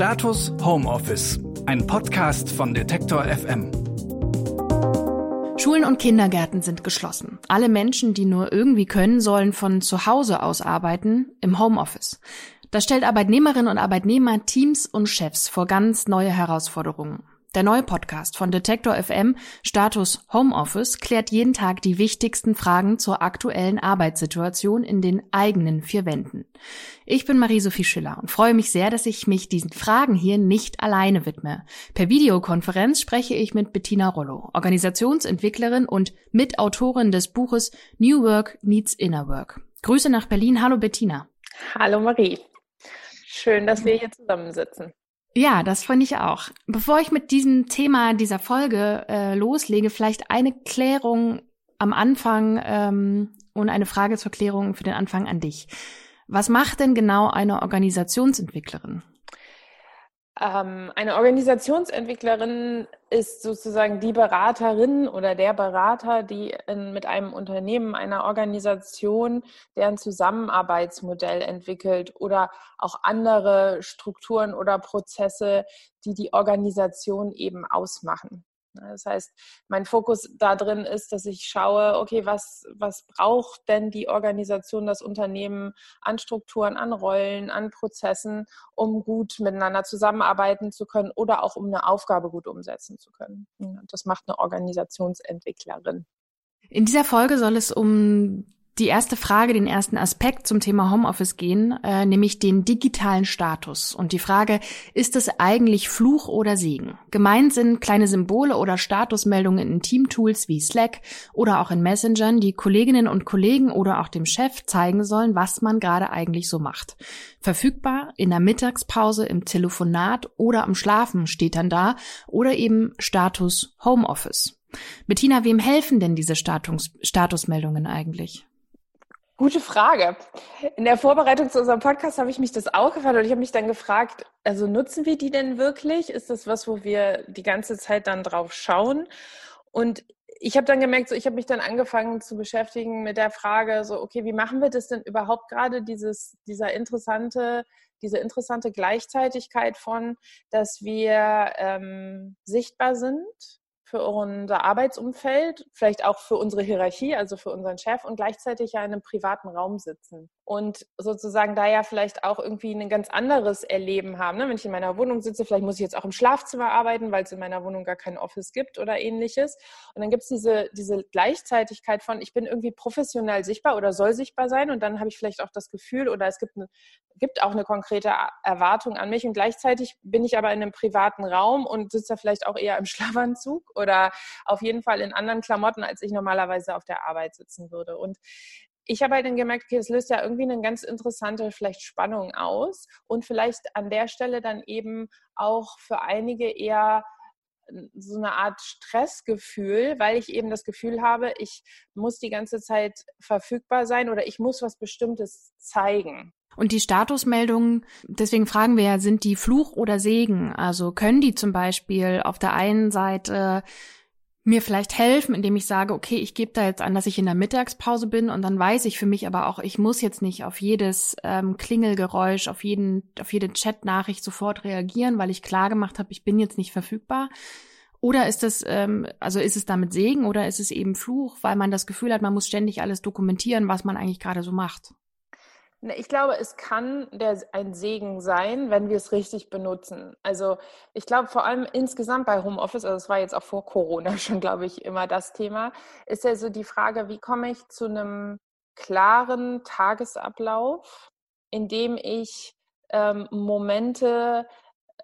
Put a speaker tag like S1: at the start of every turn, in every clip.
S1: Status Homeoffice, ein Podcast von Detektor FM.
S2: Schulen und Kindergärten sind geschlossen. Alle Menschen, die nur irgendwie können, sollen von zu Hause aus arbeiten, im Homeoffice. Das stellt Arbeitnehmerinnen und Arbeitnehmer, Teams und Chefs vor ganz neue Herausforderungen. Der neue Podcast von Detektor FM, Status Homeoffice, klärt jeden Tag die wichtigsten Fragen zur aktuellen Arbeitssituation in den eigenen vier Wänden. Ich bin Marie-Sophie Schiller und freue mich sehr, dass ich mich diesen Fragen hier nicht alleine widme. Per Videokonferenz spreche ich mit Bettina Rollo, Organisationsentwicklerin und Mitautorin des Buches New Work Needs Inner Work. Grüße nach Berlin. Hallo Bettina.
S3: Hallo Marie. Schön, dass wir hier zusammensitzen.
S2: Ja, das finde ich auch. Bevor ich mit diesem Thema dieser Folge äh, loslege, vielleicht eine Klärung am Anfang ähm, und eine Frage zur Klärung für den Anfang an dich. Was macht denn genau eine Organisationsentwicklerin?
S3: Ähm, eine Organisationsentwicklerin ist sozusagen die Beraterin oder der Berater, die in, mit einem Unternehmen, einer Organisation, deren Zusammenarbeitsmodell entwickelt oder auch andere Strukturen oder Prozesse, die die Organisation eben ausmachen. Ne, das heißt, mein Fokus da drin ist, dass ich schaue, okay, was, was braucht denn die Organisation, das Unternehmen an Strukturen, an Rollen, an Prozessen, um gut miteinander zusammenarbeiten zu können oder auch um eine Aufgabe gut umsetzen zu können. Das macht eine Organisationsentwicklerin.
S2: In dieser Folge soll es um die erste Frage, den ersten Aspekt zum Thema Homeoffice gehen, äh, nämlich den digitalen Status. Und die Frage, ist es eigentlich Fluch oder Segen? Gemeint sind kleine Symbole oder Statusmeldungen in Teamtools wie Slack oder auch in Messengern, die Kolleginnen und Kollegen oder auch dem Chef zeigen sollen, was man gerade eigentlich so macht. Verfügbar in der Mittagspause, im Telefonat oder am Schlafen steht dann da oder eben Status Homeoffice. Bettina, wem helfen denn diese Status Statusmeldungen eigentlich?
S3: Gute Frage. In der Vorbereitung zu unserem Podcast habe ich mich das auch gefragt und ich habe mich dann gefragt, also nutzen wir die denn wirklich? Ist das was, wo wir die ganze Zeit dann drauf schauen? Und ich habe dann gemerkt, so, ich habe mich dann angefangen zu beschäftigen mit der Frage, so, okay, wie machen wir das denn überhaupt gerade, dieses, dieser interessante, diese interessante Gleichzeitigkeit von, dass wir ähm, sichtbar sind, für unser Arbeitsumfeld, vielleicht auch für unsere Hierarchie, also für unseren Chef und gleichzeitig ja in einem privaten Raum sitzen und sozusagen da ja vielleicht auch irgendwie ein ganz anderes Erleben haben. Ne? Wenn ich in meiner Wohnung sitze, vielleicht muss ich jetzt auch im Schlafzimmer arbeiten, weil es in meiner Wohnung gar kein Office gibt oder ähnliches. Und dann gibt es diese, diese Gleichzeitigkeit von, ich bin irgendwie professionell sichtbar oder soll sichtbar sein und dann habe ich vielleicht auch das Gefühl oder es gibt, eine, gibt auch eine konkrete Erwartung an mich und gleichzeitig bin ich aber in einem privaten Raum und sitze da vielleicht auch eher im Schlafanzug oder auf jeden Fall in anderen Klamotten, als ich normalerweise auf der Arbeit sitzen würde. Und ich habe halt dann gemerkt, okay, es löst ja irgendwie eine ganz interessante vielleicht Spannung aus und vielleicht an der Stelle dann eben auch für einige eher so eine Art Stressgefühl, weil ich eben das Gefühl habe, ich muss die ganze Zeit verfügbar sein oder ich muss was Bestimmtes zeigen.
S2: Und die Statusmeldungen, deswegen fragen wir ja, sind die Fluch oder Segen? Also können die zum Beispiel auf der einen Seite mir vielleicht helfen, indem ich sage, okay, ich gebe da jetzt an, dass ich in der Mittagspause bin und dann weiß ich für mich aber auch, ich muss jetzt nicht auf jedes ähm, Klingelgeräusch, auf jeden, auf jede Chatnachricht sofort reagieren, weil ich klar gemacht habe, ich bin jetzt nicht verfügbar. Oder ist es, ähm, also ist es damit Segen oder ist es eben Fluch, weil man das Gefühl hat, man muss ständig alles dokumentieren, was man eigentlich gerade so macht?
S3: Ne, ich glaube, es kann der, ein Segen sein, wenn wir es richtig benutzen. Also ich glaube vor allem insgesamt bei Homeoffice, also es war jetzt auch vor Corona schon, glaube ich, immer das Thema, ist ja so die Frage, wie komme ich zu einem klaren Tagesablauf, in dem ich ähm, Momente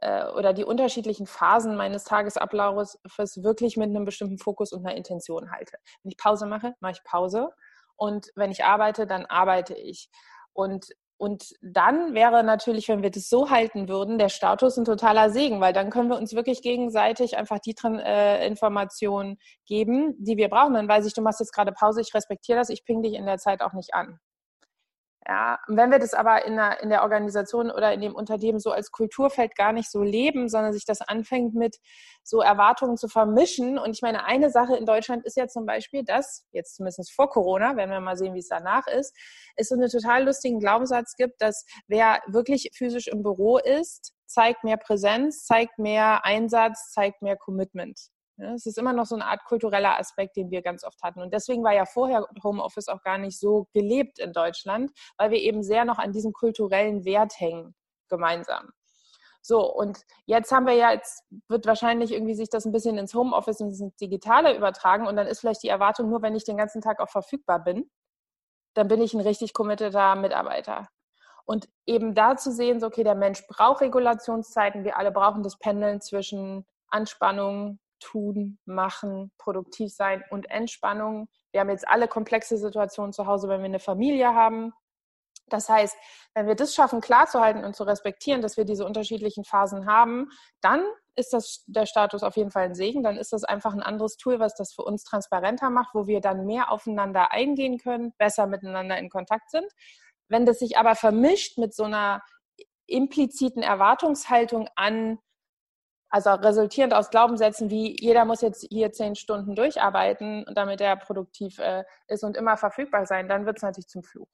S3: äh, oder die unterschiedlichen Phasen meines Tagesablaufes wirklich mit einem bestimmten Fokus und einer Intention halte. Wenn ich Pause mache, mache ich Pause. Und wenn ich arbeite, dann arbeite ich. Und, und dann wäre natürlich, wenn wir das so halten würden, der Status ein totaler Segen, weil dann können wir uns wirklich gegenseitig einfach die äh, Informationen geben, die wir brauchen. Dann weiß ich, du machst jetzt gerade Pause, ich respektiere das, ich ping dich in der Zeit auch nicht an. Ja, wenn wir das aber in der, in der Organisation oder in dem Unternehmen so als Kulturfeld gar nicht so leben, sondern sich das anfängt mit so Erwartungen zu vermischen. Und ich meine, eine Sache in Deutschland ist ja zum Beispiel, dass, jetzt zumindest vor Corona, werden wir mal sehen, wie es danach ist, es so einen total lustigen Glaubenssatz gibt, dass wer wirklich physisch im Büro ist, zeigt mehr Präsenz, zeigt mehr Einsatz, zeigt mehr Commitment. Ja, es ist immer noch so eine Art kultureller Aspekt, den wir ganz oft hatten. Und deswegen war ja vorher Homeoffice auch gar nicht so gelebt in Deutschland, weil wir eben sehr noch an diesem kulturellen Wert hängen, gemeinsam. So, und jetzt haben wir ja, jetzt wird wahrscheinlich irgendwie sich das ein bisschen ins Homeoffice und ins Digitale übertragen und dann ist vielleicht die Erwartung, nur wenn ich den ganzen Tag auch verfügbar bin, dann bin ich ein richtig committeter Mitarbeiter. Und eben da zu sehen, so, okay, der Mensch braucht Regulationszeiten, wir alle brauchen das Pendeln zwischen Anspannung, tun, machen, produktiv sein und Entspannung. Wir haben jetzt alle komplexe Situationen zu Hause, wenn wir eine Familie haben, das heißt, wenn wir das schaffen, klarzuhalten und zu respektieren, dass wir diese unterschiedlichen Phasen haben, dann ist das der Status auf jeden Fall ein Segen. Dann ist das einfach ein anderes Tool, was das für uns transparenter macht, wo wir dann mehr aufeinander eingehen können, besser miteinander in Kontakt sind. Wenn das sich aber vermischt mit so einer impliziten Erwartungshaltung an, also resultierend aus Glaubenssätzen wie jeder muss jetzt hier zehn Stunden durcharbeiten, damit er produktiv äh, ist und immer verfügbar sein, dann wird es natürlich zum Fluch.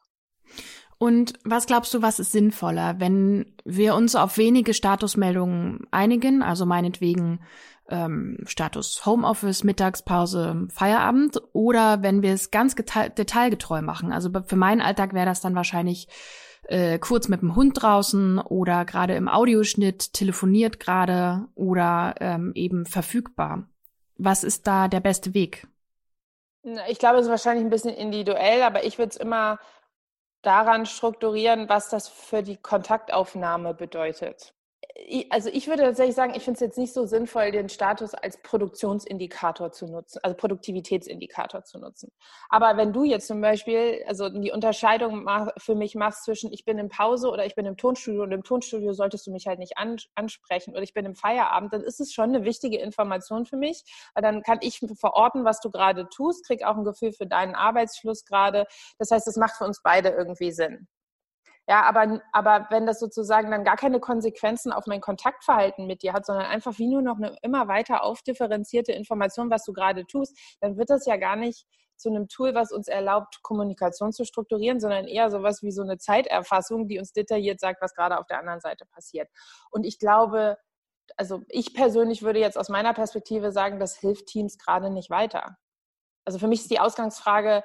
S2: Und was glaubst du, was ist sinnvoller, wenn wir uns auf wenige Statusmeldungen einigen, also meinetwegen ähm, Status Homeoffice, Mittagspause, Feierabend, oder wenn wir es ganz detailgetreu machen? Also für meinen Alltag wäre das dann wahrscheinlich äh, kurz mit dem Hund draußen oder gerade im Audioschnitt, telefoniert gerade oder ähm, eben verfügbar. Was ist da der beste Weg?
S3: Ich glaube, es ist wahrscheinlich ein bisschen individuell, aber ich würde es immer daran strukturieren, was das für die Kontaktaufnahme bedeutet also ich würde tatsächlich sagen, ich finde es jetzt nicht so sinnvoll, den Status als Produktionsindikator zu nutzen, also Produktivitätsindikator zu nutzen. Aber wenn du jetzt zum Beispiel, also die Unterscheidung für mich machst zwischen ich bin in Pause oder ich bin im Tonstudio und im Tonstudio solltest du mich halt nicht ansprechen oder ich bin im Feierabend, dann ist es schon eine wichtige Information für mich, weil dann kann ich verorten, was du gerade tust, krieg auch ein Gefühl für deinen Arbeitsfluss gerade. Das heißt, es macht für uns beide irgendwie Sinn. Ja, aber, aber wenn das sozusagen dann gar keine Konsequenzen auf mein Kontaktverhalten mit dir hat, sondern einfach wie nur noch eine immer weiter aufdifferenzierte Information, was du gerade tust, dann wird das ja gar nicht zu einem Tool, was uns erlaubt, Kommunikation zu strukturieren, sondern eher sowas wie so eine Zeiterfassung, die uns detailliert sagt, was gerade auf der anderen Seite passiert. Und ich glaube, also ich persönlich würde jetzt aus meiner Perspektive sagen, das hilft Teams gerade nicht weiter. Also für mich ist die Ausgangsfrage,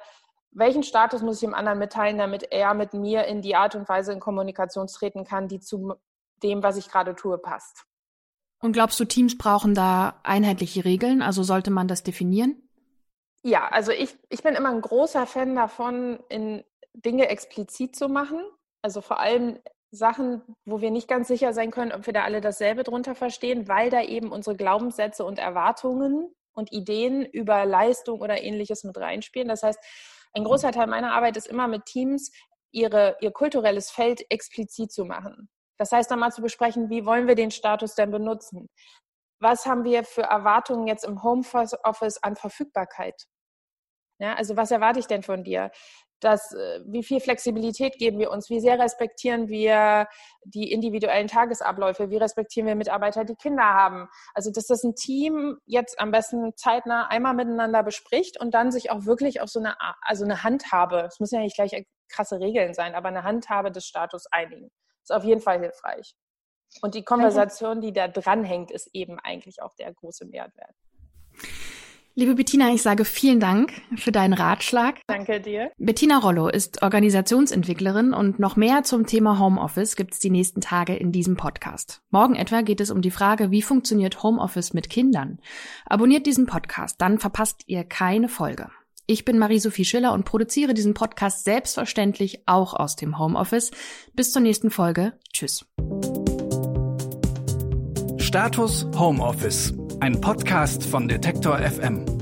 S3: welchen Status muss ich dem anderen mitteilen, damit er mit mir in die Art und Weise in Kommunikation treten kann, die zu dem, was ich gerade tue, passt.
S2: Und glaubst du, Teams brauchen da einheitliche Regeln? Also sollte man das definieren?
S3: Ja, also ich, ich bin immer ein großer Fan davon, in Dinge explizit zu machen. Also vor allem Sachen, wo wir nicht ganz sicher sein können, ob wir da alle dasselbe drunter verstehen, weil da eben unsere Glaubenssätze und Erwartungen und Ideen über Leistung oder ähnliches mit reinspielen. Das heißt, ein großer Teil meiner Arbeit ist immer mit Teams, ihre, ihr kulturelles Feld explizit zu machen. Das heißt, dann mal zu besprechen, wie wollen wir den Status denn benutzen? Was haben wir für Erwartungen jetzt im Homeoffice an Verfügbarkeit? Ja, also was erwarte ich denn von dir? Das, äh, wie viel Flexibilität geben wir uns, wie sehr respektieren wir die individuellen Tagesabläufe, wie respektieren wir Mitarbeiter, die Kinder haben. Also, dass das ein Team jetzt am besten zeitnah einmal miteinander bespricht und dann sich auch wirklich auf so eine, also eine Handhabe, es müssen ja nicht gleich krasse Regeln sein, aber eine Handhabe des Status einigen. Ist auf jeden Fall hilfreich. Und die Konversation, die da dranhängt, ist eben eigentlich auch der große Mehrwert.
S2: Liebe Bettina, ich sage vielen Dank für deinen Ratschlag.
S3: Danke dir.
S2: Bettina Rollo ist Organisationsentwicklerin und noch mehr zum Thema Homeoffice gibt es die nächsten Tage in diesem Podcast. Morgen etwa geht es um die Frage, wie funktioniert Homeoffice mit Kindern? Abonniert diesen Podcast, dann verpasst ihr keine Folge. Ich bin Marie-Sophie Schiller und produziere diesen Podcast selbstverständlich auch aus dem Homeoffice. Bis zur nächsten Folge. Tschüss.
S1: Status Homeoffice ein Podcast von Detektor FM.